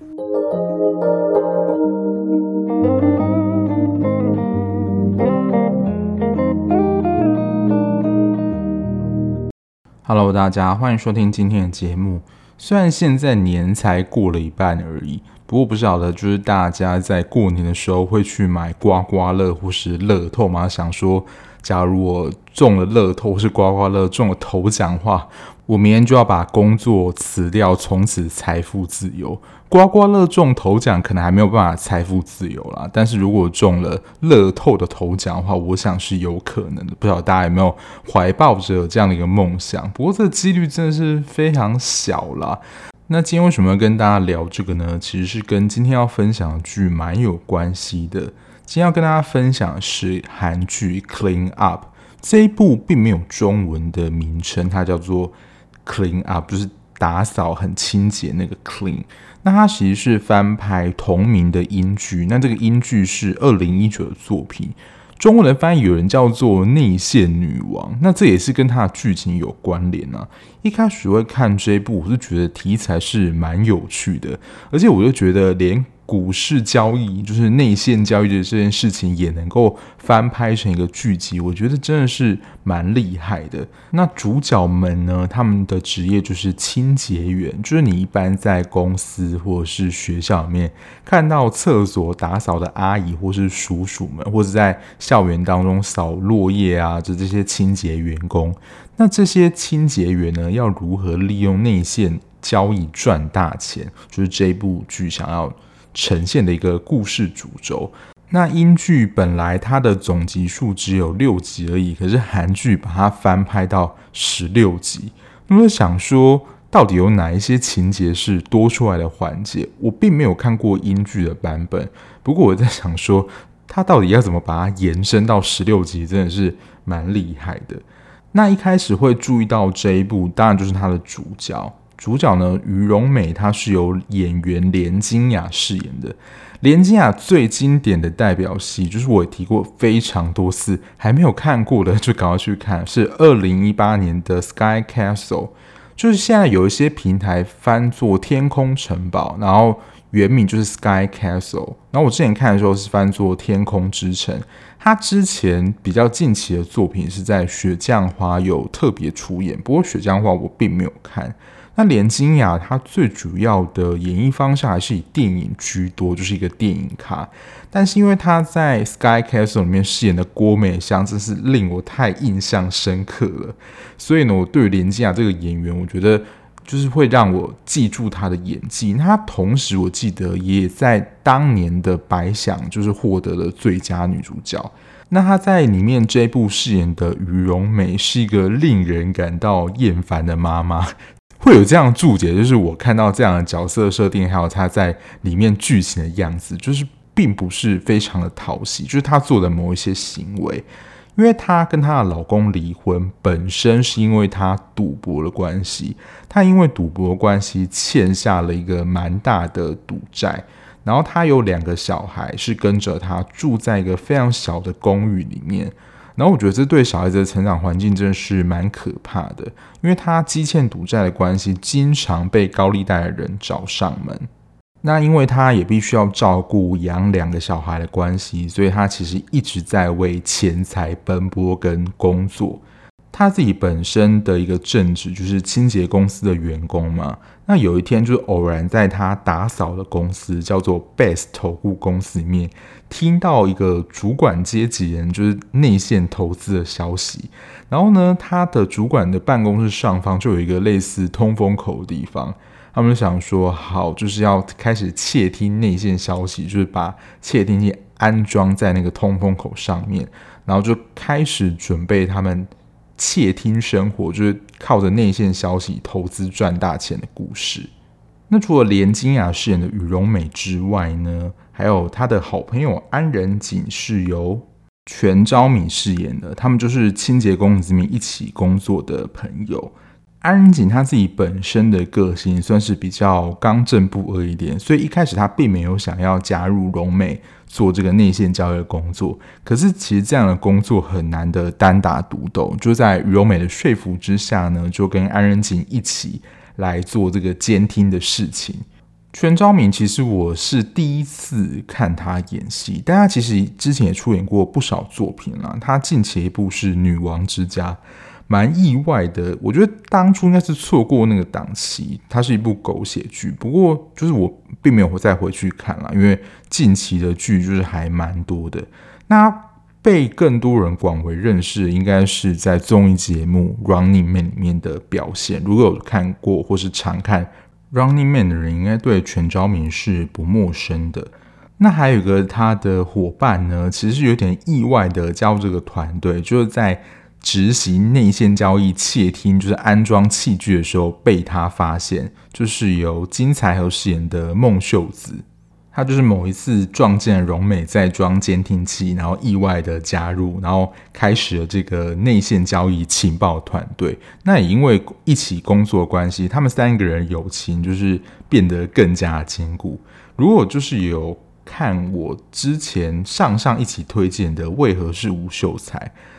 Hello，大家欢迎收听今天的节目。虽然现在年才过了一半而已，不过不晓得就是大家在过年的时候会去买刮刮乐或是乐透吗？想说，假如我中了乐透或是刮刮乐中了头奖的话，我明天就要把工作辞掉，从此财富自由。刮刮乐中头奖可能还没有办法财富自由啦，但是如果中了乐透的头奖的话，我想是有可能的。不知道大家有没有怀抱着这样的一个梦想？不过这几率真的是非常小啦。那今天为什么要跟大家聊这个呢？其实是跟今天要分享的剧蛮有关系的。今天要跟大家分享的是韩剧《Clean Up》这一部，并没有中文的名称，它叫做。Clean up 就是打扫很清洁那个 clean，那它其实是翻拍同名的英剧，那这个英剧是二零一九的作品，中文的翻译有人叫做内线女王，那这也是跟它的剧情有关联啊。一开始会看这一部，我是觉得题材是蛮有趣的，而且我就觉得连。股市交易就是内线交易的这件事情，也能够翻拍成一个剧集，我觉得真的是蛮厉害的。那主角们呢，他们的职业就是清洁员，就是你一般在公司或者是学校里面看到厕所打扫的阿姨或是叔叔们，或者在校园当中扫落叶啊，就这些清洁员工。那这些清洁员呢，要如何利用内线交易赚大钱？就是这部剧想要。呈现的一个故事主轴。那英剧本来它的总集数只有六集而已，可是韩剧把它翻拍到十六集。那么想说，到底有哪一些情节是多出来的环节？我并没有看过英剧的版本，不过我在想说，它到底要怎么把它延伸到十六集，真的是蛮厉害的。那一开始会注意到这一部，当然就是它的主角。主角呢，于荣美，她是由演员连金雅饰演的。连金雅最经典的代表戏，就是我提过非常多次，还没有看过的就赶快去看，是二零一八年的《Sky Castle》，就是现在有一些平台翻作《天空城堡》，然后原名就是《Sky Castle》，然后我之前看的时候是翻作《天空之城》。他之前比较近期的作品是在《雪降花》有特别出演，不过《雪降花》我并没有看。那连金雅她最主要的演艺方向还是以电影居多，就是一个电影咖。但是因为她在《Sky Castle》里面饰演的郭美香，真是令我太印象深刻了。所以呢，我对于连金雅这个演员，我觉得就是会让我记住她的演技。那她同时，我记得也在当年的白想就是获得了最佳女主角。那她在里面这一部饰演的禹荣美，是一个令人感到厌烦的妈妈。会有这样注解，就是我看到这样的角色设定，还有他在里面剧情的样子，就是并不是非常的讨喜。就是他做的某一些行为，因为她跟她的老公离婚，本身是因为她赌博的关系，她因为赌博的关系欠下了一个蛮大的赌债，然后她有两个小孩是跟着她住在一个非常小的公寓里面。然后我觉得这对小孩子的成长环境真的是蛮可怕的，因为他积欠赌债的关系，经常被高利贷的人找上门。那因为他也必须要照顾养两个小孩的关系，所以他其实一直在为钱财奔波跟工作。他自己本身的一个正职就是清洁公司的员工嘛。那有一天就是偶然在他打扫的公司叫做 Best 投顾公司里面，听到一个主管阶级人就是内线投资的消息。然后呢，他的主管的办公室上方就有一个类似通风口的地方。他们就想说，好，就是要开始窃听内线消息，就是把窃听器安装在那个通风口上面，然后就开始准备他们。窃听生活就是靠着内线消息投资赚大钱的故事。那除了连金雅饰演的禹荣美之外呢，还有他的好朋友安仁景是由全昭敏饰演的。他们就是清洁公司里面一起工作的朋友。安仁景他自己本身的个性算是比较刚正不阿一点，所以一开始他并没有想要加入荣美做这个内线交易的工作。可是其实这样的工作很难的单打独斗，就在禹荣美的说服之下呢，就跟安仁景一起来做这个监听的事情。全昭明其实我是第一次看他演戏，但他其实之前也出演过不少作品啦。他近期一部是《女王之家》，蛮意外的。我觉得当初应该是错过那个档期，它是一部狗血剧。不过就是我并没有再回去看了，因为近期的剧就是还蛮多的。那被更多人广为认识，应该是在综艺节目《Running Man》里面的表现。如果有看过或是常看，Running Man 的人应该对全昭明是不陌生的。那还有一个他的伙伴呢，其实是有点意外的加入这个团队，就是在执行内线交易窃听，就是安装器具的时候被他发现，就是由金财和饰演的孟秀子。他就是某一次撞见荣美在装监听器，然后意外的加入，然后开始了这个内线交易情报团队。那也因为一起工作关系，他们三个人友情就是变得更加坚固。如果就是有看我之前上上一起推荐的《为何是吴秀才》，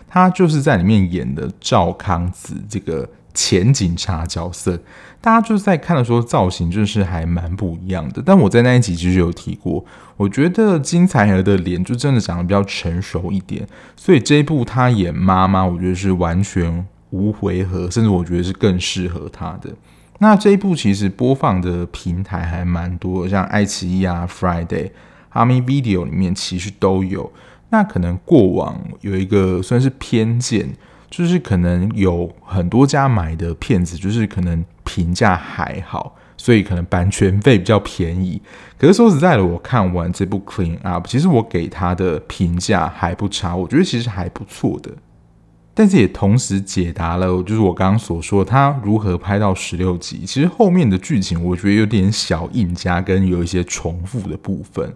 他就是在里面演的赵康子这个。前警察角色，大家就是在看的时候造型就是还蛮不一样的。但我在那一集其实有提过，我觉得金财核的脸就真的长得比较成熟一点，所以这一部他演妈妈，我觉得是完全无回合，甚至我觉得是更适合他的。那这一部其实播放的平台还蛮多，像爱奇艺啊、Friday、Ami Video 里面其实都有。那可能过往有一个算是偏见。就是可能有很多家买的片子，就是可能评价还好，所以可能版权费比较便宜。可是说实在的，我看完这部《Clean Up》，其实我给他的评价还不差，我觉得其实还不错的。但是也同时解答了，就是我刚刚所说他如何拍到十六集。其实后面的剧情我觉得有点小硬加，跟有一些重复的部分。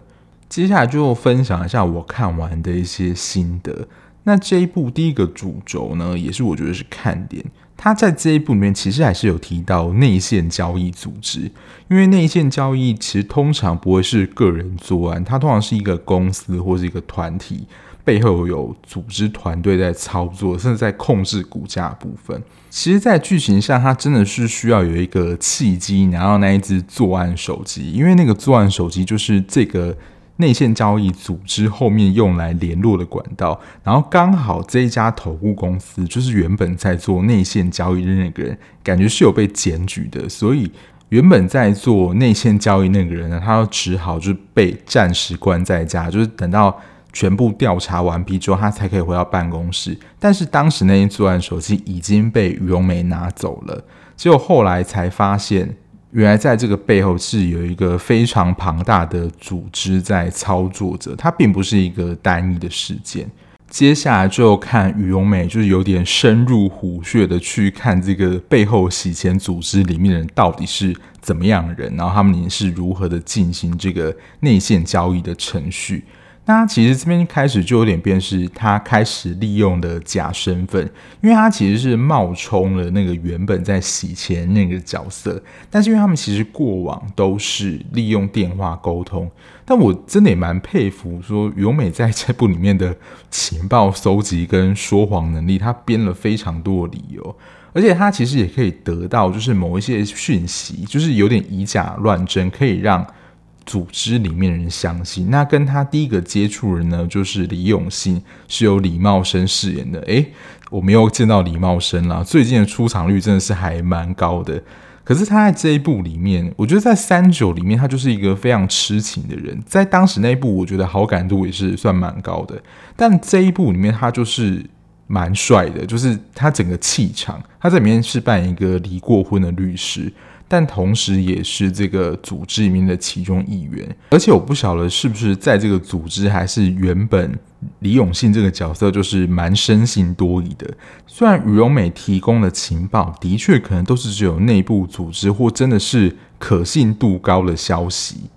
接下来就分享一下我看完的一些心得。那这一部第一个主轴呢，也是我觉得是看点。他在这一部里面其实还是有提到内线交易组织，因为内线交易其实通常不会是个人作案，它通常是一个公司或是一个团体背后有组织团队在操作，甚至在控制股价部分。其实，在剧情上，它真的是需要有一个契机拿到那一只作案手机，因为那个作案手机就是这个。内线交易组织后面用来联络的管道，然后刚好这一家投顾公司就是原本在做内线交易的那个人，感觉是有被检举的，所以原本在做内线交易那个人呢，他就只好就是被暂时关在家，就是等到全部调查完毕之后，他才可以回到办公室。但是当时那一作案手机已经被于荣美拿走了，结果后来才发现。原来在这个背后是有一个非常庞大的组织在操作着，它并不是一个单一的事件。接下来就看于荣美，就是有点深入虎穴的去看这个背后洗钱组织里面的人到底是怎么样的人，然后他们是如何的进行这个内线交易的程序。那其实这边开始就有点变，是他开始利用的假身份，因为他其实是冒充了那个原本在洗钱那个角色，但是因为他们其实过往都是利用电话沟通，但我真的也蛮佩服说于荣美在这部里面的情报搜集跟说谎能力，他编了非常多的理由，而且他其实也可以得到就是某一些讯息，就是有点以假乱真，可以让。组织里面人相信，那跟他第一个接触人呢，就是李永信，是由李茂生饰演的。诶，我没有见到李茂生啦，最近的出场率真的是还蛮高的。可是他在这一部里面，我觉得在三九里面，他就是一个非常痴情的人。在当时那一部，我觉得好感度也是算蛮高的。但这一部里面，他就是蛮帅的，就是他整个气场，他在里面是扮演一个离过婚的律师。但同时也是这个组织里面的其中一员，而且我不晓得是不是在这个组织，还是原本李永信这个角色就是蛮生性多疑的。虽然于荣美提供的情报的确可能都是只有内部组织或真的是可信度高的消息，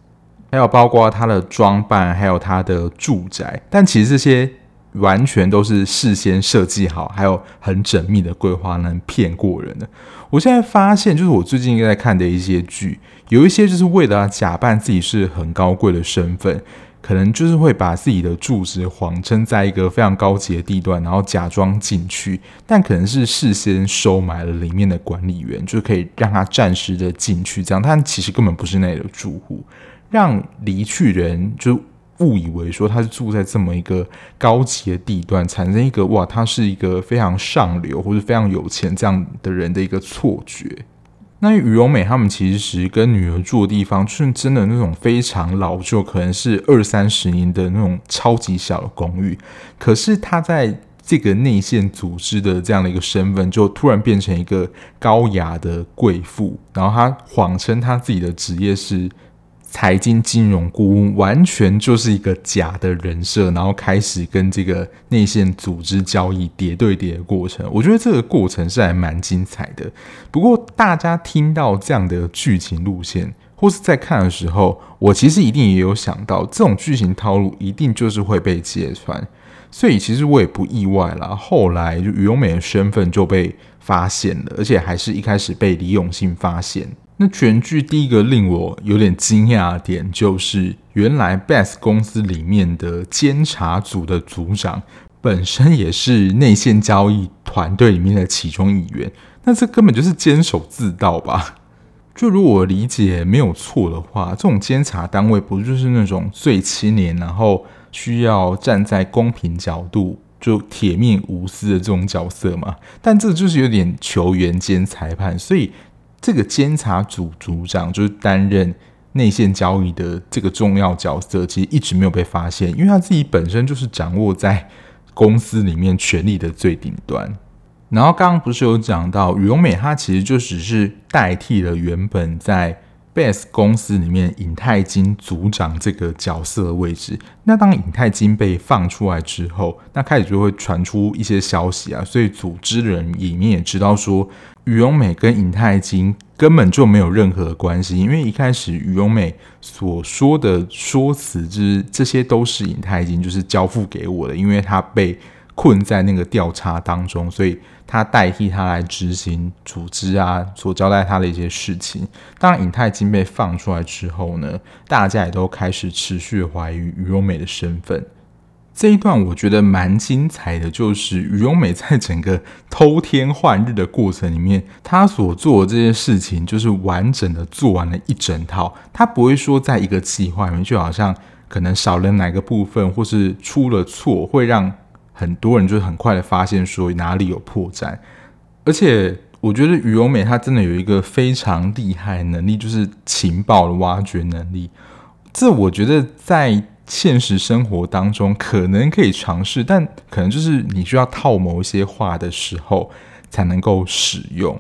还有包括他的装扮，还有他的住宅，但其实这些。完全都是事先设计好，还有很缜密的规划，能骗过人的。我现在发现，就是我最近在看的一些剧，有一些就是为了假扮自己是很高贵的身份，可能就是会把自己的住址谎称在一个非常高级的地段，然后假装进去，但可能是事先收买了里面的管理员，就可以让他暂时的进去，这样，但其实根本不是那里的住户，让离去人就误以为说他是住在这么一个高级的地段，产生一个哇，他是一个非常上流或者非常有钱这样的人的一个错觉。那于荣美他们其实跟女儿住的地方，是真的那种非常老旧，可能是二三十年的那种超级小的公寓。可是他在这个内线组织的这样的一个身份，就突然变成一个高雅的贵妇，然后他谎称他自己的职业是。财经金融顾问完全就是一个假的人设，然后开始跟这个内线组织交易叠对叠的过程。我觉得这个过程是还蛮精彩的。不过大家听到这样的剧情路线，或是在看的时候，我其实一定也有想到，这种剧情套路一定就是会被揭穿。所以其实我也不意外啦。后来就于荣美的身份就被发现了，而且还是一开始被李永信发现。那全剧第一个令我有点惊讶的点，就是原来 Best 公司里面的监察组的组长本身也是内线交易团队里面的其中一员。那这根本就是监守自盗吧？就如果我理解没有错的话，这种监察单位不就是那种最清廉，然后需要站在公平角度，就铁面无私的这种角色吗？但这就是有点球员兼裁判，所以。这个监察组组长就是担任内线交易的这个重要角色，其实一直没有被发现，因为他自己本身就是掌握在公司里面权力的最顶端。然后刚刚不是有讲到羽绒美，他其实就只是代替了原本在 Beth 公司里面尹泰金组长这个角色的位置。那当尹泰金被放出来之后，那开始就会传出一些消息啊，所以组织人里面也知道说。于永美跟尹泰金根本就没有任何关系，因为一开始于永美所说的说辞，就是这些都是尹泰金就是交付给我的，因为他被困在那个调查当中，所以他代替他来执行组织啊所交代他的一些事情。当尹泰金被放出来之后呢，大家也都开始持续怀疑于荣美的身份。这一段我觉得蛮精彩的，就是于荣美在整个偷天换日的过程里面，他所做的这些事情，就是完整的做完了一整套。他不会说在一个计划里面，就好像可能少了哪个部分，或是出了错，会让很多人就很快的发现说哪里有破绽。而且我觉得于荣美它真的有一个非常厉害能力，就是情报的挖掘能力。这我觉得在。现实生活当中可能可以尝试，但可能就是你需要套某一些话的时候才能够使用。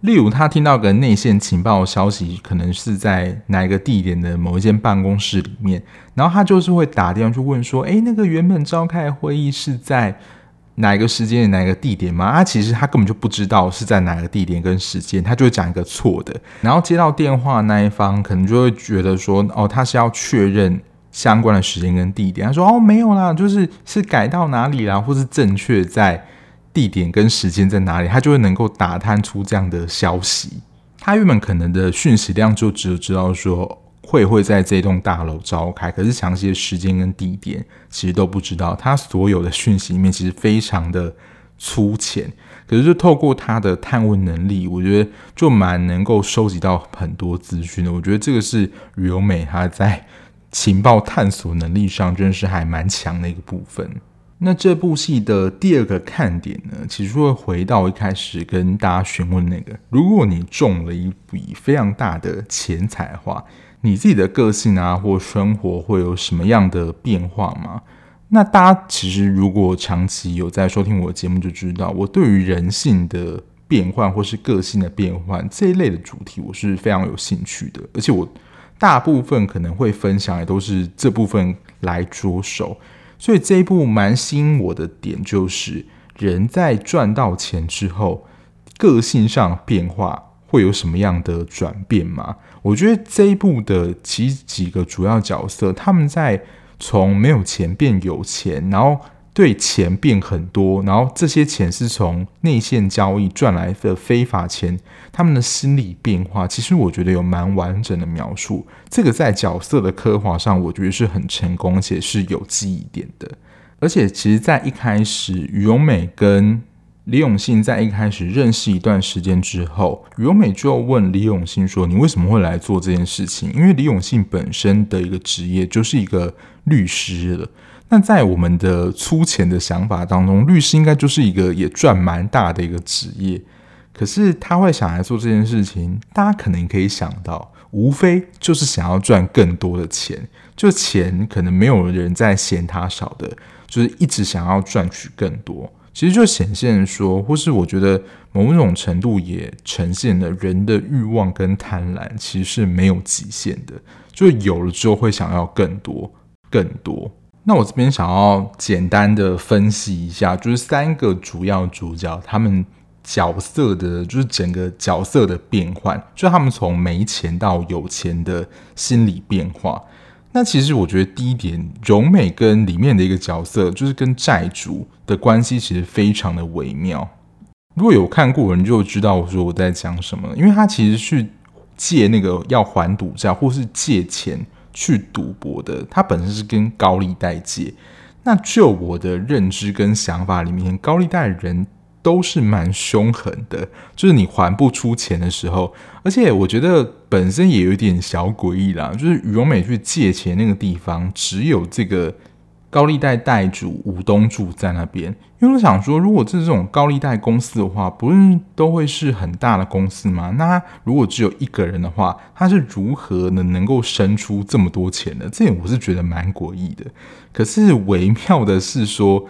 例如，他听到个内线情报消息，可能是在哪一个地点的某一间办公室里面，然后他就是会打电话去问说：“诶，那个原本召开的会议是在哪一个时间、哪一个地点吗？”他其实他根本就不知道是在哪个地点跟时间，他就会讲一个错的。然后接到电话那一方可能就会觉得说：“哦，他是要确认。”相关的时间跟地点，他说：“哦，没有啦，就是是改到哪里啦，或是正确在地点跟时间在哪里，他就会能够打探出这样的消息。他原本可能的讯息量就只有知道说会会在这栋大楼召开，可是详细的时间跟地点其实都不知道。他所有的讯息里面其实非常的粗浅，可是就透过他的探问能力，我觉得就蛮能够收集到很多资讯的。我觉得这个是于荣美他在。”情报探索能力上，真的是还蛮强的一个部分。那这部戏的第二个看点呢，其实会回到一开始跟大家询问那个：如果你中了一笔非常大的钱财的话，你自己的个性啊，或生活会有什么样的变化吗？那大家其实如果长期有在收听我的节目，就知道我对于人性的变换或是个性的变换这一类的主题，我是非常有兴趣的，而且我。大部分可能会分享，也都是这部分来着手，所以这一部蛮吸引我的点就是，人在赚到钱之后，个性上变化会有什么样的转变吗？我觉得这一部的其几个主要角色，他们在从没有钱变有钱，然后对钱变很多，然后这些钱是从内线交易赚来的非法钱，他们的心理变化，其实我觉得有蛮完整的描述。这个在角色的刻画上，我觉得是很成功，且是有记忆点的。而且，其实，在一开始，于荣美跟李永信在一开始认识一段时间之后，于荣美就问李永信说：“你为什么会来做这件事情？”因为李永信本身的一个职业就是一个律师了。那在我们的粗浅的想法当中，律师应该就是一个也赚蛮大的一个职业。可是他会想来做这件事情，大家可能可以想到，无非就是想要赚更多的钱，就钱可能没有人在嫌他少的。就是一直想要赚取更多，其实就显现说，或是我觉得某种程度也呈现了人的欲望跟贪婪其实是没有极限的，就有了之后会想要更多更多。那我这边想要简单的分析一下，就是三个主要主角他们角色的，就是整个角色的变换，就他们从没钱到有钱的心理变化。那其实我觉得第一点，荣美跟里面的一个角色，就是跟债主的关系其实非常的微妙。如果有看过人就知道我说我在讲什么，因为他其实去借那个要还赌债或是借钱去赌博的，他本身是跟高利贷借。那就我的认知跟想法里面，高利贷人。都是蛮凶狠的，就是你还不出钱的时候，而且我觉得本身也有点小诡异啦。就是禹荣美去借钱那个地方，只有这个高利贷贷主吴东柱在那边。因为我想说，如果是这种高利贷公司的话，不是都会是很大的公司吗？那如果只有一个人的话，他是如何能能够生出这么多钱的？这点我是觉得蛮诡异的。可是微妙的是说。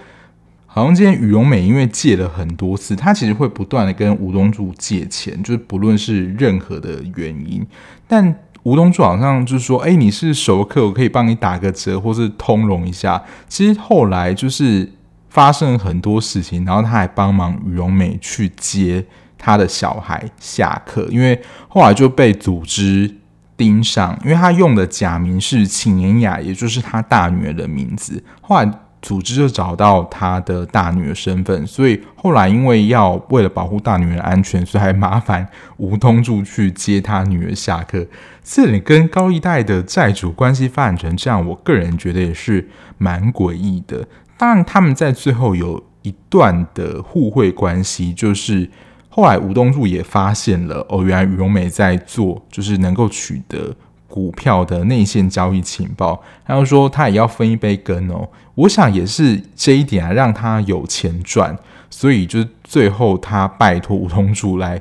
好像今天禹荣美因为借了很多次，他其实会不断的跟吴东柱借钱，就是不论是任何的原因，但吴东柱好像就是说，哎，你是熟客，我可以帮你打个折，或是通融一下。其实后来就是发生很多事情，然后他还帮忙禹荣美去接他的小孩下课，因为后来就被组织盯上，因为他用的假名是秦妍雅，也就是他大女儿的名字，后来。组织就找到他的大女儿身份，所以后来因为要为了保护大女儿安全，所以还麻烦吴东柱去接他女儿下课。这里跟高利贷的债主关系发展成这样，我个人觉得也是蛮诡异的。当然，他们在最后有一段的互惠关系，就是后来吴东柱也发现了哦，原来禹荣美在做，就是能够取得。股票的内线交易情报，还有说他也要分一杯羹哦。我想也是这一点啊，让他有钱赚，所以就是最后他拜托吴东柱来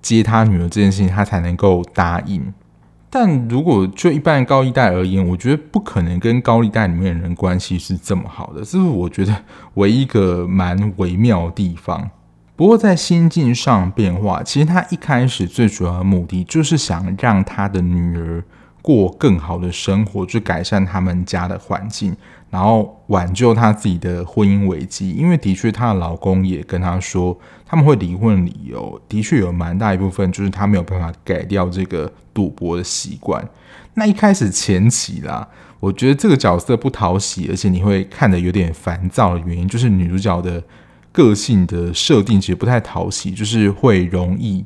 接他女儿这件事情，他才能够答应。但如果就一般高利贷而言，我觉得不可能跟高利贷里面的人关系是这么好的，这是我觉得唯一一个蛮微妙的地方。不过在心境上变化，其实他一开始最主要的目的就是想让他的女儿。过更好的生活，去改善他们家的环境，然后挽救他自己的婚姻危机。因为的确，她的老公也跟她说，他们会离婚理由的确有蛮大一部分，就是他没有办法改掉这个赌博的习惯。那一开始前期啦，我觉得这个角色不讨喜，而且你会看得有点烦躁的原因，就是女主角的个性的设定其实不太讨喜，就是会容易。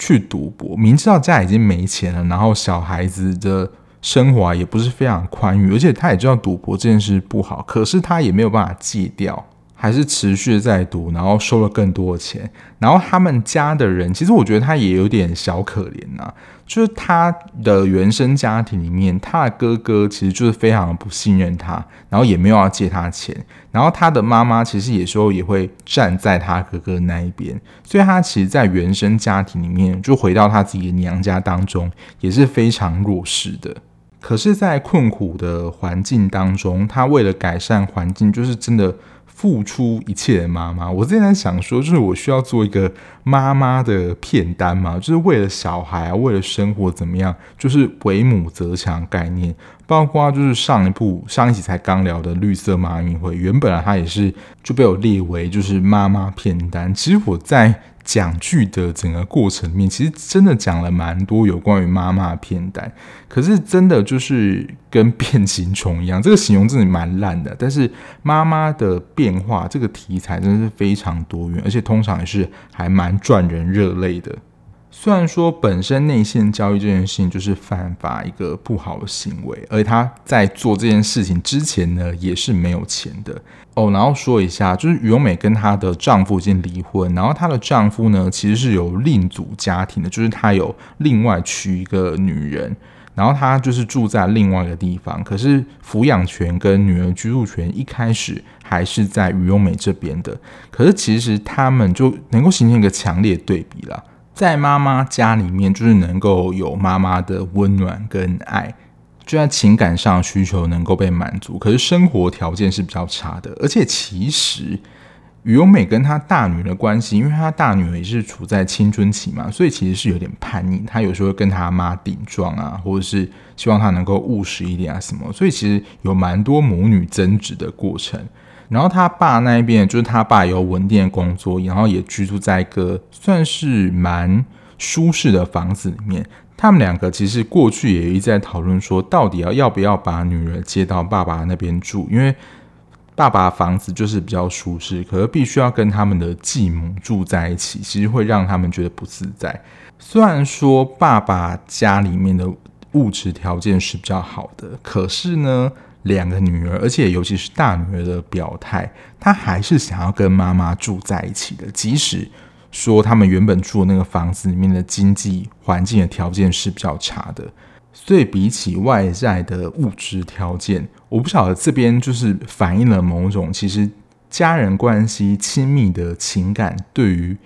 去赌博，明知道家已经没钱了，然后小孩子的生活也不是非常宽裕，而且他也知道赌博这件事不好，可是他也没有办法戒掉，还是持续的在赌，然后收了更多的钱。然后他们家的人，其实我觉得他也有点小可怜呐、啊。就是他的原生家庭里面，他的哥哥其实就是非常的不信任他，然后也没有要借他钱。然后他的妈妈其实有时候也会站在他哥哥那一边，所以他其实，在原生家庭里面，就回到他自己的娘家当中，也是非常弱势的。可是，在困苦的环境当中，他为了改善环境，就是真的。付出一切的妈妈，我之前在想说，就是我需要做一个妈妈的片单嘛，就是为了小孩啊，为了生活怎么样，就是为母则强概念。包括就是上一部上一集才刚聊的绿色妈咪会，原本啊它也是就被我列为就是妈妈片单。其实我在讲剧的整个过程里面，其实真的讲了蛮多有关于妈妈的片段。可是真的就是跟变形虫一样，这个形容真的蛮烂的。但是妈妈的变化这个题材真的是非常多元，而且通常也是还蛮赚人热泪的。虽然说本身内线交易这件事情就是犯法一个不好的行为，而他在做这件事情之前呢，也是没有钱的哦。然后说一下，就是于永美跟她的丈夫已经离婚，然后她的丈夫呢，其实是有另组家庭的，就是他有另外娶一个女人，然后他就是住在另外一个地方，可是抚养权跟女儿居住权一开始还是在于永美这边的，可是其实他们就能够形成一个强烈对比了。在妈妈家里面，就是能够有妈妈的温暖跟爱，就在情感上需求能够被满足。可是生活条件是比较差的，而且其实于永美跟她大女儿的关系，因为她大女儿也是处在青春期嘛，所以其实是有点叛逆。她有时候跟她妈顶撞啊，或者是希望她能够务实一点啊什么，所以其实有蛮多母女争执的过程。然后他爸那一边，就是他爸有稳定的工作，然后也居住在一个算是蛮舒适的房子里面。他们两个其实过去也一直在讨论说，到底要要不要把女儿接到爸爸那边住，因为爸爸房子就是比较舒适，可是必须要跟他们的继母住在一起，其实会让他们觉得不自在。虽然说爸爸家里面的物质条件是比较好的，可是呢。两个女儿，而且尤其是大女儿的表态，她还是想要跟妈妈住在一起的。即使说他们原本住的那个房子里面的经济环境的条件是比较差的，所以比起外在的物质条件，我不晓得这边就是反映了某种其实家人关系亲密的情感，对于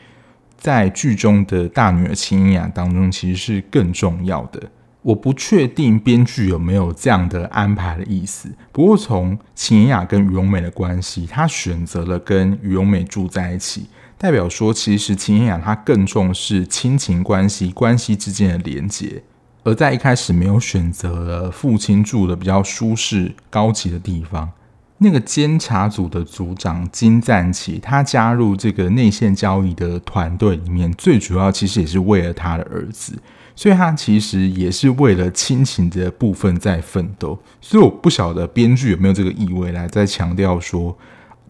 在剧中的大女儿秦雅当中，其实是更重要的。我不确定编剧有没有这样的安排的意思。不过从秦雅跟于永美的关系，他选择了跟于永美住在一起，代表说其实秦雅她更重视亲情关系关系之间的连结，而在一开始没有选择了父亲住的比较舒适高级的地方。那个监察组的组长金赞起，他加入这个内线交易的团队里面，最主要其实也是为了他的儿子。所以他其实也是为了亲情的部分在奋斗，所以我不晓得编剧有没有这个意味来在强调说，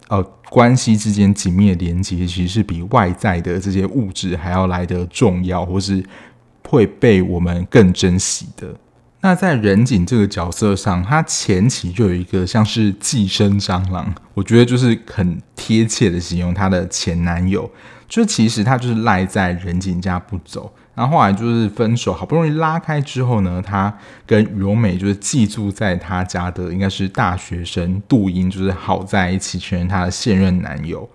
呃，关系之间紧密的连接其实是比外在的这些物质还要来得重要，或是会被我们更珍惜的。那在仁景这个角色上，他前期就有一个像是寄生蟑螂，我觉得就是很贴切的形容他的前男友，就其实他就是赖在仁景家不走。然后后来就是分手，好不容易拉开之后呢，他跟于永美就是寄住在他家的应该是大学生杜英，就是好在一起，成为他的现任男友。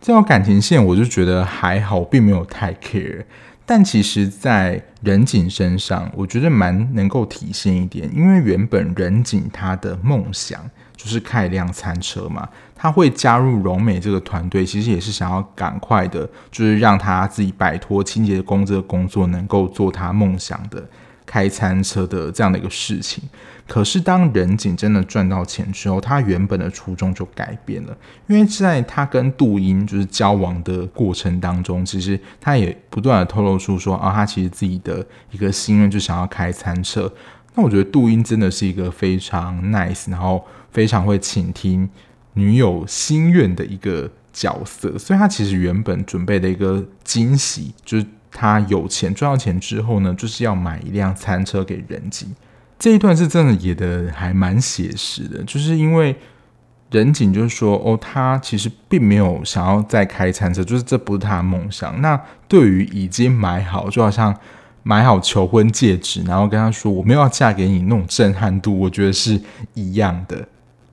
这条感情线我就觉得还好，并没有太 care。但其实，在仁景身上，我觉得蛮能够体现一点，因为原本仁景他的梦想就是开一辆餐车嘛。他会加入荣美这个团队，其实也是想要赶快的，就是让他自己摆脱清洁工这个工作，能够做他梦想的开餐车的这样的一个事情。可是当仁景真的赚到钱之后，他原本的初衷就改变了，因为在他跟杜英就是交往的过程当中，其实他也不断的透露出说啊，他其实自己的一个心愿就想要开餐车。那我觉得杜英真的是一个非常 nice，然后非常会倾听。女友心愿的一个角色，所以他其实原本准备的一个惊喜，就是他有钱赚到钱之后呢，就是要买一辆餐车给人景。这一段是真的演的还蛮写实的，就是因为人景就是说，哦，他其实并没有想要再开餐车，就是这不是他的梦想。那对于已经买好，就好像买好求婚戒指，然后跟他说我没有要嫁给你那种震撼度，我觉得是一样的。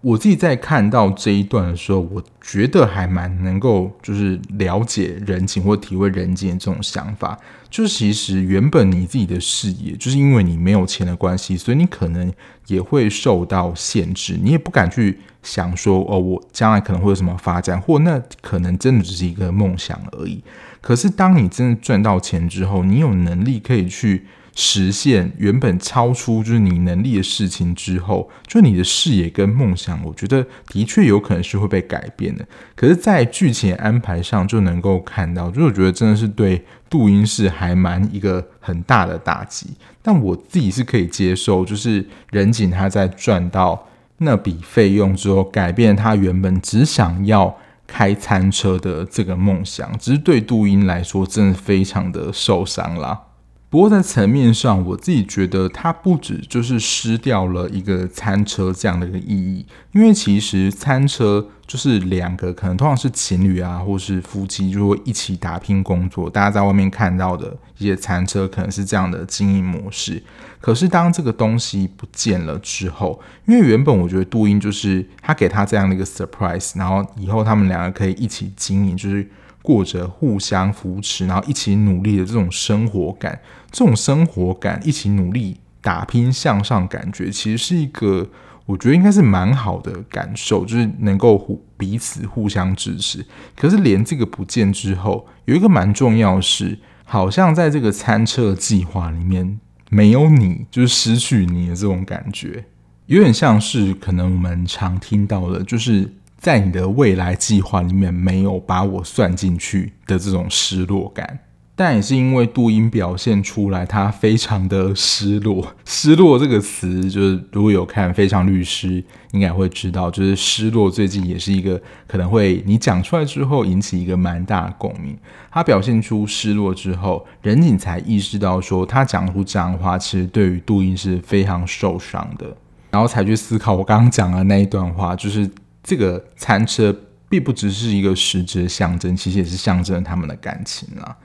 我自己在看到这一段的时候，我觉得还蛮能够就是了解人情或体会仁景的这种想法。就是其实原本你自己的事业，就是因为你没有钱的关系，所以你可能也会受到限制，你也不敢去想说哦，我将来可能会有什么发展，或那可能真的只是一个梦想而已。可是当你真的赚到钱之后，你有能力可以去实现原本超出就是你能力的事情之后，就你的视野跟梦想，我觉得的确有可能是会被改变的。可是，在剧情安排上就能够看到，就是我觉得真的是对杜英是还蛮一个很大的打击。但我自己是可以接受，就是仁景他在赚到那笔费用之后，改变他原本只想要开餐车的这个梦想，只是对杜英来说，真的非常的受伤啦。不过在层面上，我自己觉得它不止就是失掉了一个餐车这样的一个意义，因为其实餐车就是两个可能通常是情侣啊，或是夫妻就会一起打拼工作，大家在外面看到的一些餐车可能是这样的经营模式。可是当这个东西不见了之后，因为原本我觉得杜英就是他给他这样的一个 surprise，然后以后他们两个可以一起经营，就是。过着互相扶持，然后一起努力的这种生活感，这种生活感，一起努力打拼向上，感觉其实是一个，我觉得应该是蛮好的感受，就是能够互彼此互相支持。可是连这个不见之后，有一个蛮重要是，好像在这个餐车计划里面没有你，就是失去你的这种感觉，有点像是可能我们常听到的，就是。在你的未来计划里面没有把我算进去的这种失落感，但也是因为杜英表现出来，他非常的失落。失落这个词，就是如果有看《非常律师》，应该会知道，就是失落最近也是一个可能会你讲出来之后引起一个蛮大的共鸣。他表现出失落之后，仁景才意识到说，他讲出这样的话，其实对于杜英是非常受伤的，然后才去思考我刚刚讲的那一段话，就是。这个餐车并不只是一个实质的象征，其实也是象征了他们的感情啊。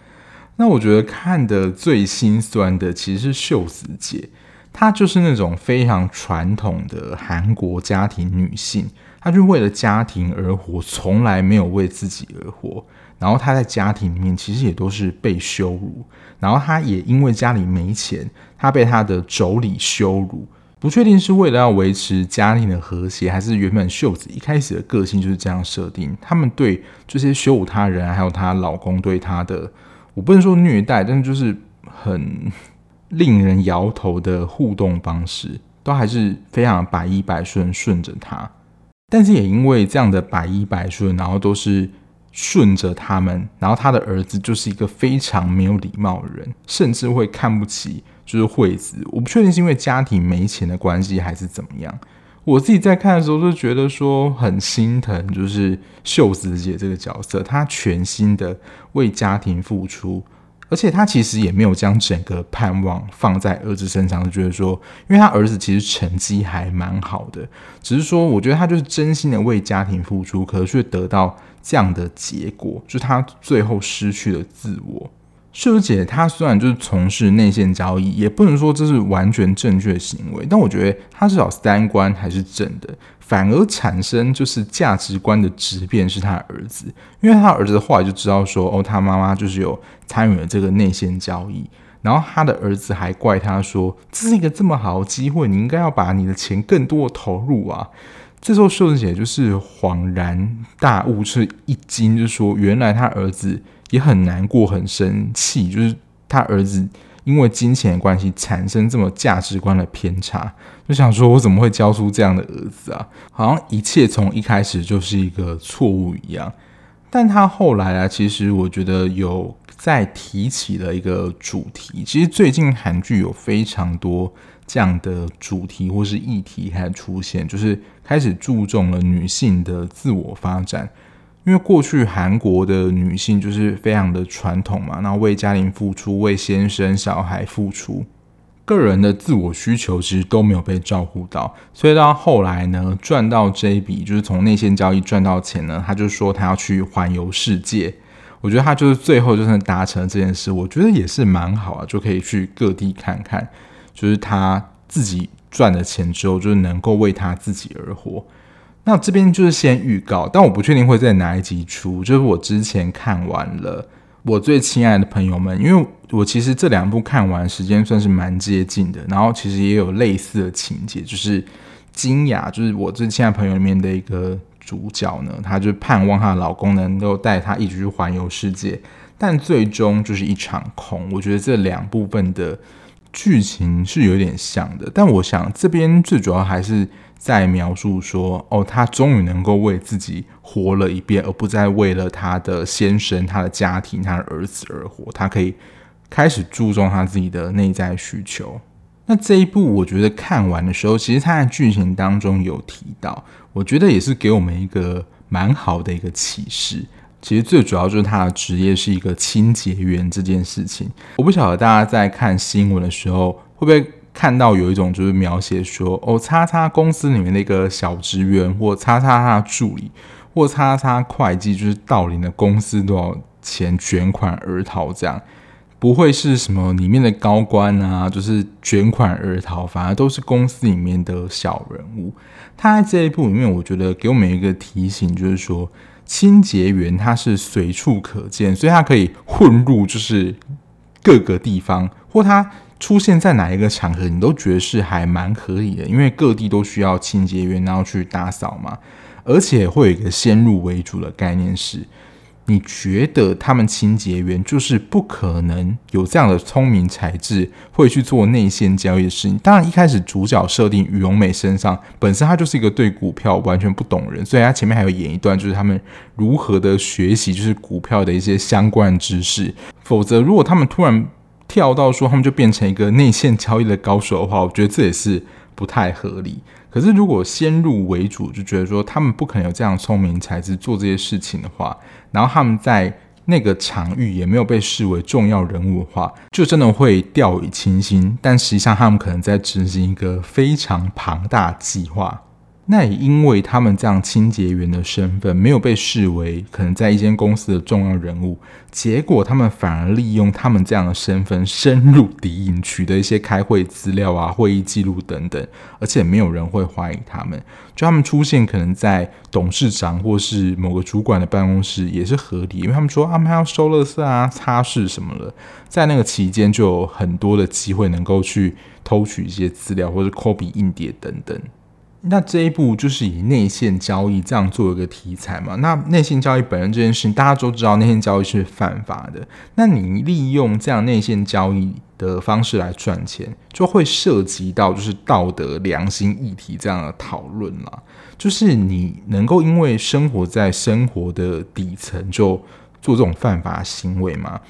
那我觉得看的最心酸的其实是秀子姐，她就是那种非常传统的韩国家庭女性，她就为了家庭而活，从来没有为自己而活。然后她在家庭里面其实也都是被羞辱，然后她也因为家里没钱，她被她的妯娌羞辱。不确定是为了要维持家庭的和谐，还是原本秀子一开始的个性就是这样设定。他们对这些羞辱他人，还有她老公对她的，我不能说虐待，但是就是很令人摇头的互动方式，都还是非常百依百顺，顺着他。但是也因为这样的百依百顺，然后都是顺着他们，然后他的儿子就是一个非常没有礼貌的人，甚至会看不起。就是惠子，我不确定是因为家庭没钱的关系还是怎么样。我自己在看的时候就觉得说很心疼，就是秀子姐这个角色，她全心的为家庭付出，而且她其实也没有将整个盼望放在儿子身上，就觉得说，因为她儿子其实成绩还蛮好的，只是说我觉得她就是真心的为家庭付出，可是却得到这样的结果，就她最后失去了自我。秀姐她虽然就是从事内线交易，也不能说这是完全正确的行为，但我觉得她至少三观还是正的，反而产生就是价值观的质变是她儿子，因为她儿子后来就知道说，哦，他妈妈就是有参与了这个内线交易，然后他的儿子还怪他说，这是一个这么好的机会，你应该要把你的钱更多的投入啊。这时候秀姐就是恍然大悟，是一惊，就说原来他儿子。也很难过，很生气，就是他儿子因为金钱的关系产生这么价值观的偏差，就想说，我怎么会教出这样的儿子啊？好像一切从一开始就是一个错误一样。但他后来啊，其实我觉得有在提起了一个主题。其实最近韩剧有非常多这样的主题或是议题开始出现，就是开始注重了女性的自我发展。因为过去韩国的女性就是非常的传统嘛，然后为家庭付出，为先生小孩付出，个人的自我需求其实都没有被照顾到，所以到后来呢，赚到这一笔就是从内线交易赚到钱呢，他就说他要去环游世界。我觉得他就是最后就是达成了这件事，我觉得也是蛮好啊，就可以去各地看看，就是他自己赚了钱之后，就是能够为他自己而活。那这边就是先预告，但我不确定会在哪一集出。就是我之前看完了《我最亲爱的朋友们》，因为我其实这两部看完时间算是蛮接近的，然后其实也有类似的情节，就是金雅，就是我最亲爱朋友里面的一个主角呢，她就盼望她的老公能够带她一起去环游世界，但最终就是一场空。我觉得这两部分的剧情是有点像的，但我想这边最主要还是在描述说，哦，他终于能够为自己活了一遍，而不再为了他的先生、他的家庭、他的儿子而活。他可以开始注重他自己的内在需求。那这一部我觉得看完的时候，其实他在剧情当中有提到，我觉得也是给我们一个蛮好的一个启示。其实最主要就是他的职业是一个清洁员这件事情。我不晓得大家在看新闻的时候会不会看到有一种就是描写说，哦，叉叉公司里面的一个小职员，或叉叉他的助理，或叉叉会计，就是盗领的公司多少钱卷款而逃这样。不会是什么里面的高官啊，就是卷款而逃，反而都是公司里面的小人物。他在这一部里面，我觉得给我们一个提醒，就是说。清洁员他是随处可见，所以他可以混入就是各个地方，或他出现在哪一个场合，你都觉得是还蛮合理的，因为各地都需要清洁员，然后去打扫嘛，而且会有一个先入为主的概念是。你觉得他们清洁员就是不可能有这样的聪明才智，会去做内线交易的事情？当然，一开始主角设定于荣美身上，本身他就是一个对股票完全不懂人，所以他前面还有演一段，就是他们如何的学习，就是股票的一些相关知识。否则，如果他们突然跳到说他们就变成一个内线交易的高手的话，我觉得这也是不太合理。可是，如果先入为主，就觉得说他们不可能有这样聪明才智做这些事情的话，然后他们在那个场域也没有被视为重要人物的话，就真的会掉以轻心。但实际上，他们可能在执行一个非常庞大计划。那也因为他们这样清洁员的身份没有被视为可能在一间公司的重要人物，结果他们反而利用他们这样的身份深入敌营，取得一些开会资料啊、会议记录等等，而且没有人会怀疑他们。就他们出现可能在董事长或是某个主管的办公室也是合理，因为他们说他们还要收垃圾啊、擦拭什么的，在那个期间就有很多的机会能够去偷取一些资料或者 copy 硬碟等等。那这一部就是以内线交易这样做一个题材嘛？那内线交易本身这件事情，大家都知道，内线交易是犯法的。那你利用这样内线交易的方式来赚钱，就会涉及到就是道德良心议题这样的讨论啦。就是你能够因为生活在生活的底层就做这种犯法行为吗？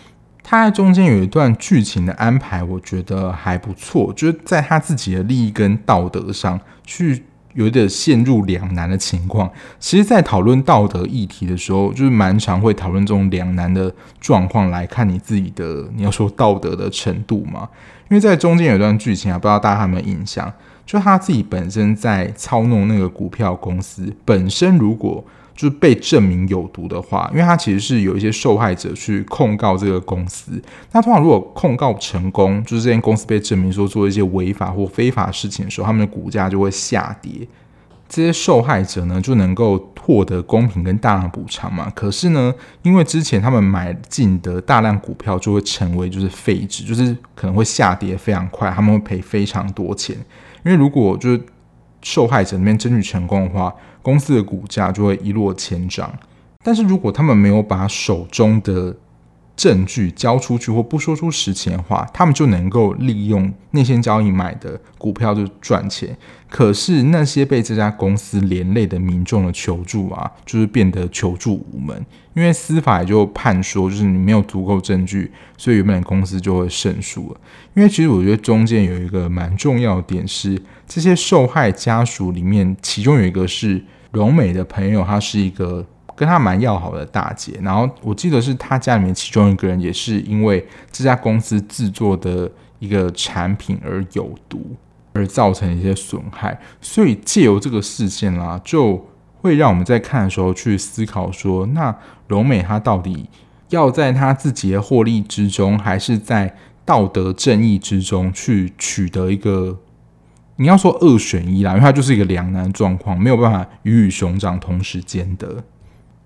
他在中间有一段剧情的安排，我觉得还不错，就是在他自己的利益跟道德上去。有点陷入两难的情况。其实，在讨论道德议题的时候，就是蛮常会讨论这种两难的状况，来看你自己的你要说道德的程度嘛。因为在中间有一段剧情啊，不知道大家有没有印象？就他自己本身在操弄那个股票公司本身，如果就是被证明有毒的话，因为它其实是有一些受害者去控告这个公司。那通常如果控告成功，就是这间公司被证明说做一些违法或非法事情的时候，他们的股价就会下跌。这些受害者呢就能够获得公平跟大量补偿嘛。可是呢，因为之前他们买进的大量股票就会成为就是废纸，就是可能会下跌非常快，他们会赔非常多钱。因为如果就是受害者那边争取成功的话，公司的股价就会一落千丈，但是如果他们没有把手中的证据交出去或不说出实情的话，他们就能够利用内线交易买的股票就赚钱。可是那些被这家公司连累的民众的求助啊，就是变得求助无门，因为司法也就判说，就是你没有足够证据，所以原本的公司就会胜诉了。因为其实我觉得中间有一个蛮重要的点是，这些受害家属里面，其中有一个是荣美的朋友，他是一个。跟他蛮要好的大姐，然后我记得是他家里面其中一个人也是因为这家公司制作的一个产品而有毒，而造成一些损害，所以借由这个事件啦，就会让我们在看的时候去思考说，那荣美她到底要在她自己的获利之中，还是在道德正义之中去取得一个？你要说二选一啦，因为它就是一个两难状况，没有办法鱼与熊掌同时兼得。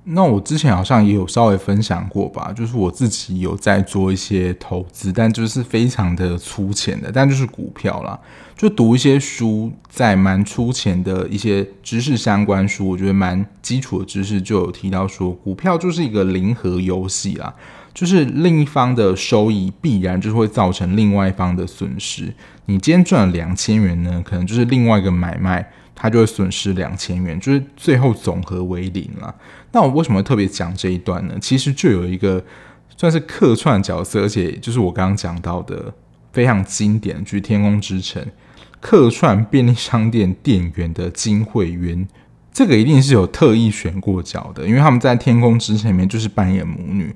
那我之前好像也有稍微分享过吧，就是我自己有在做一些投资，但就是非常的粗浅的，但就是股票啦，就读一些书，在蛮粗浅的一些知识相关书，我觉得蛮基础的知识就有提到说，股票就是一个零和游戏啦，就是另一方的收益必然就是会造成另外一方的损失。你今天赚了两千元呢，可能就是另外一个买卖，他就会损失两千元，就是最后总和为零了。那我为什么特别讲这一段呢？其实就有一个算是客串角色，而且就是我刚刚讲到的非常经典，就是《天空之城》客串便利商店店员的金惠媛。这个一定是有特意选过角的，因为他们在《天空之城》里面就是扮演母女。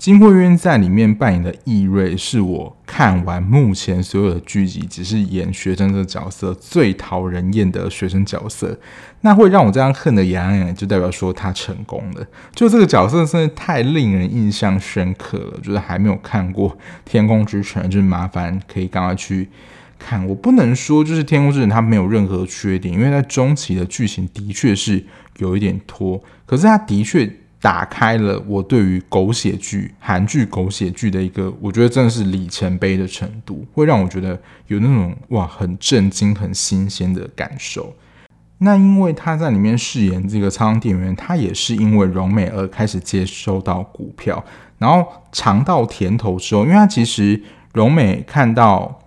金惠媛在里面扮演的易瑞，是我看完目前所有的剧集，只是演学生这个角色最讨人厌的学生角色。那会让我这样恨得牙痒痒，就代表说他成功了。就这个角色真的太令人印象深刻了。就是还没有看过《天空之城》，就是麻烦可以赶快去看。我不能说就是《天空之城》它没有任何缺点，因为在中期的剧情的确是有一点拖，可是它的确。打开了我对于狗血剧、韩剧狗血剧的一个，我觉得真的是里程碑的程度，会让我觉得有那种哇，很震惊、很新鲜的感受。那因为他在里面饰演这个超商店员，他也是因为荣美而开始接收到股票，然后尝到甜头之后，因为他其实荣美看到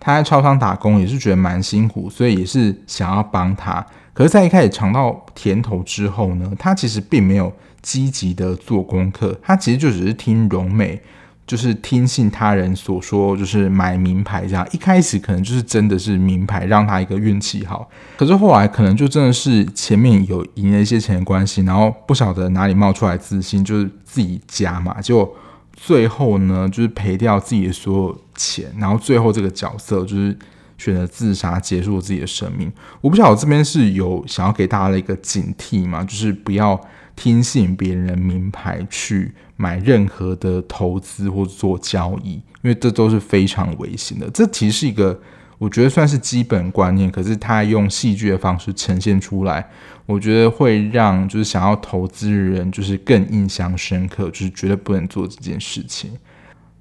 他在超商打工也是觉得蛮辛苦，所以也是想要帮他。可是，在一开始尝到甜头之后呢，他其实并没有。积极的做功课，他其实就只是听荣美，就是听信他人所说，就是买名牌这样。一开始可能就是真的是名牌让他一个运气好，可是后来可能就真的是前面有赢了一些钱的关系，然后不晓得哪里冒出来自信，就是自己加嘛，结果最后呢就是赔掉自己的所有钱，然后最后这个角色就是选择自杀结束了自己的生命。我不晓得这边是有想要给大家的一个警惕嘛，就是不要。听信别人名牌去买任何的投资或做交易，因为这都是非常危险的。这其实是一个我觉得算是基本观念，可是他用戏剧的方式呈现出来，我觉得会让就是想要投资的人就是更印象深刻，就是绝对不能做这件事情。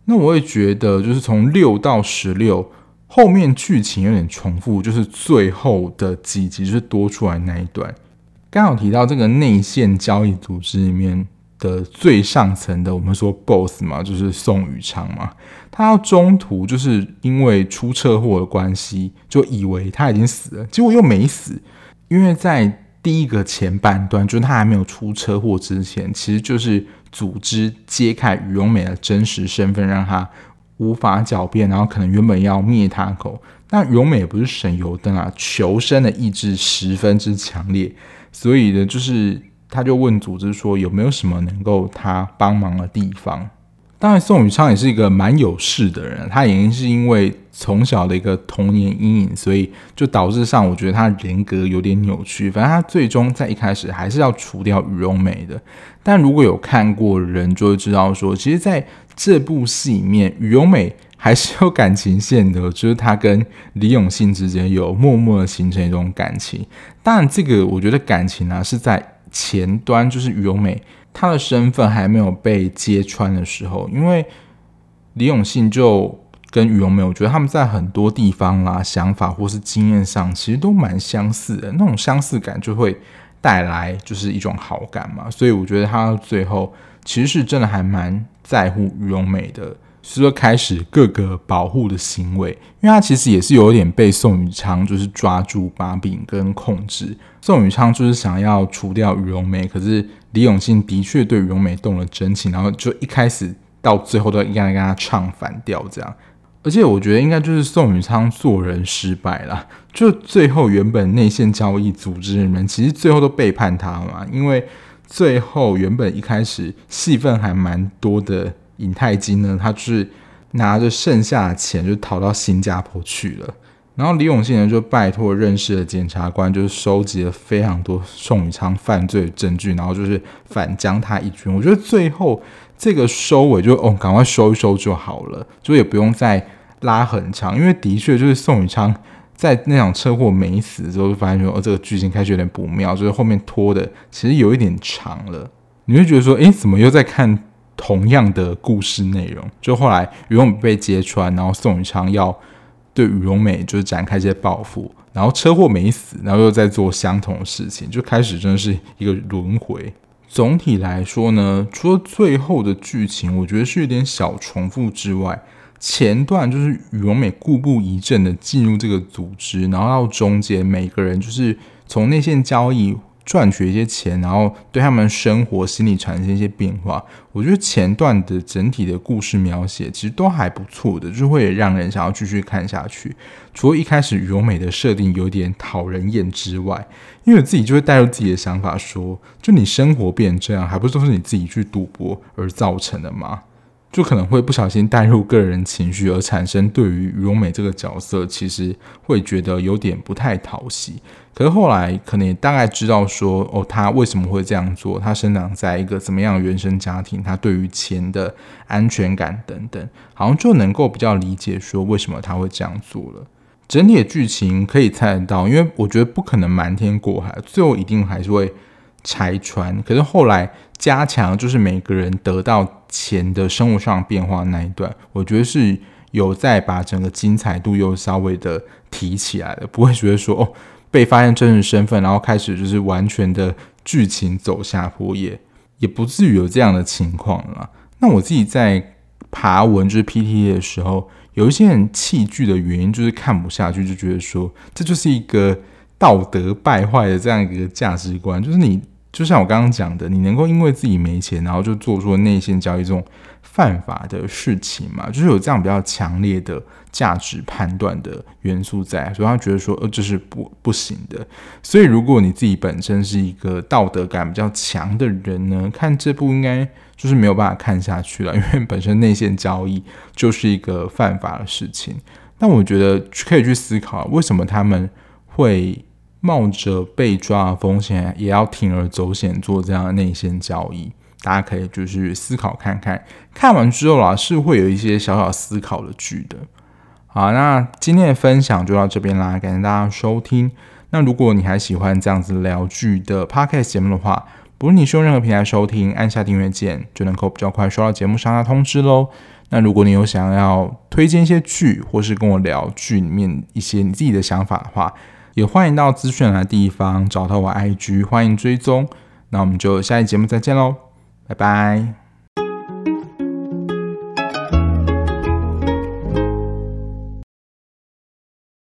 那我也觉得，就是从六到十六后面剧情有点重复，就是最后的几集就是多出来那一段。刚好提到这个内线交易组织里面的最上层的，我们说 boss 嘛，就是宋宇昌嘛。他中途就是因为出车祸的关系，就以为他已经死了，结果又没死。因为在第一个前半段，就是他还没有出车祸之前，其实就是组织揭开于荣美的真实身份，让他无法狡辩，然后可能原本要灭他口。那荣美也不是省油灯啊，求生的意志十分之强烈。所以呢，就是他就问组织说有没有什么能够他帮忙的地方。当然，宋宇昌也是一个蛮有势的人，他已经是因为从小的一个童年阴影，所以就导致上我觉得他人格有点扭曲。反正他最终在一开始还是要除掉于荣美的。但如果有看过人就会知道说，其实在这部戏里面，于荣美。还是有感情线的，就是他跟李永信之间有默默的形成一种感情。但，这个我觉得感情啊是在前端，就是于荣美她的身份还没有被揭穿的时候，因为李永信就跟于荣美，我觉得他们在很多地方啦、想法或是经验上，其实都蛮相似的。那种相似感就会带来就是一种好感嘛。所以我觉得他最后其实是真的还蛮在乎于荣美的。是说开始各个保护的行为，因为他其实也是有点被宋宇昌就是抓住把柄跟控制。宋宇昌就是想要除掉于荣梅，可是李永信的确对于荣梅动了真情，然后就一开始到最后都应该跟他唱反调这样。而且我觉得应该就是宋宇昌做人失败了，就最后原本内线交易组织的人其实最后都背叛他嘛，因为最后原本一开始戏份还蛮多的。尹泰金呢，他就是拿着剩下的钱就逃到新加坡去了。然后李永信呢，就拜托认识的检察官，就是收集了非常多宋宇昌犯罪证据，然后就是反将他一军。我觉得最后这个收尾就哦，赶快收一收就好了，就也不用再拉很长。因为的确就是宋宇昌在那场车祸没死之后，就发现说哦，这个剧情开始有点不妙，就是后面拖的其实有一点长了。你会觉得说，诶，怎么又在看？同样的故事内容，就后来于荣美被揭穿，然后宋宇昌要对于荣美就是展开一些报复，然后车祸没死，然后又在做相同的事情，就开始真的是一个轮回。总体来说呢，除了最后的剧情我觉得是有点小重复之外，前段就是宇荣美故布疑阵的进入这个组织，然后到中间每个人就是从内线交易。赚取一些钱，然后对他们生活心理产生一些变化。我觉得前段的整体的故事描写其实都还不错的，就会让人想要继续看下去。除了一开始宇荣美的设定有点讨人厌之外，因为我自己就会带入自己的想法说，就你生活变这样，还不是都是你自己去赌博而造成的吗？就可能会不小心带入个人情绪，而产生对于于荣美这个角色，其实会觉得有点不太讨喜。可是后来可能也大概知道说，哦，他为什么会这样做？他生长在一个怎么样原生家庭？他对于钱的安全感等等，好像就能够比较理解说为什么他会这样做了。整体的剧情可以猜得到，因为我觉得不可能瞒天过海，最后一定还是会拆穿。可是后来。加强就是每个人得到前的生物上变化那一段，我觉得是有在把整个精彩度又稍微的提起来的，不会觉得说哦，被发现真实身份，然后开始就是完全的剧情走下坡，也也不至于有这样的情况了。那我自己在爬文就是 PTT 的时候，有一些人弃剧的原因就是看不下去，就觉得说这就是一个道德败坏的这样一个价值观，就是你。就像我刚刚讲的，你能够因为自己没钱，然后就做出内线交易这种犯法的事情嘛？就是有这样比较强烈的价值判断的元素在，所以他觉得说，呃，这是不不行的。所以如果你自己本身是一个道德感比较强的人呢，看这部应该就是没有办法看下去了，因为本身内线交易就是一个犯法的事情。但我觉得可以去思考，为什么他们会。冒着被抓的风险，也要铤而走险做这样的内线交易，大家可以就是思考看看。看完之后啦，是会有一些小小思考的剧的。好，那今天的分享就到这边啦，感谢大家收听。那如果你还喜欢这样子聊剧的 Podcast 节目的话，不论你是用任何平台收听，按下订阅键就能够比较快收到节目上的通知喽。那如果你有想要推荐一些剧，或是跟我聊剧里面一些你自己的想法的话，也欢迎到资讯栏的地方找到我 IG，欢迎追踪。那我们就下一节目再见喽，拜拜。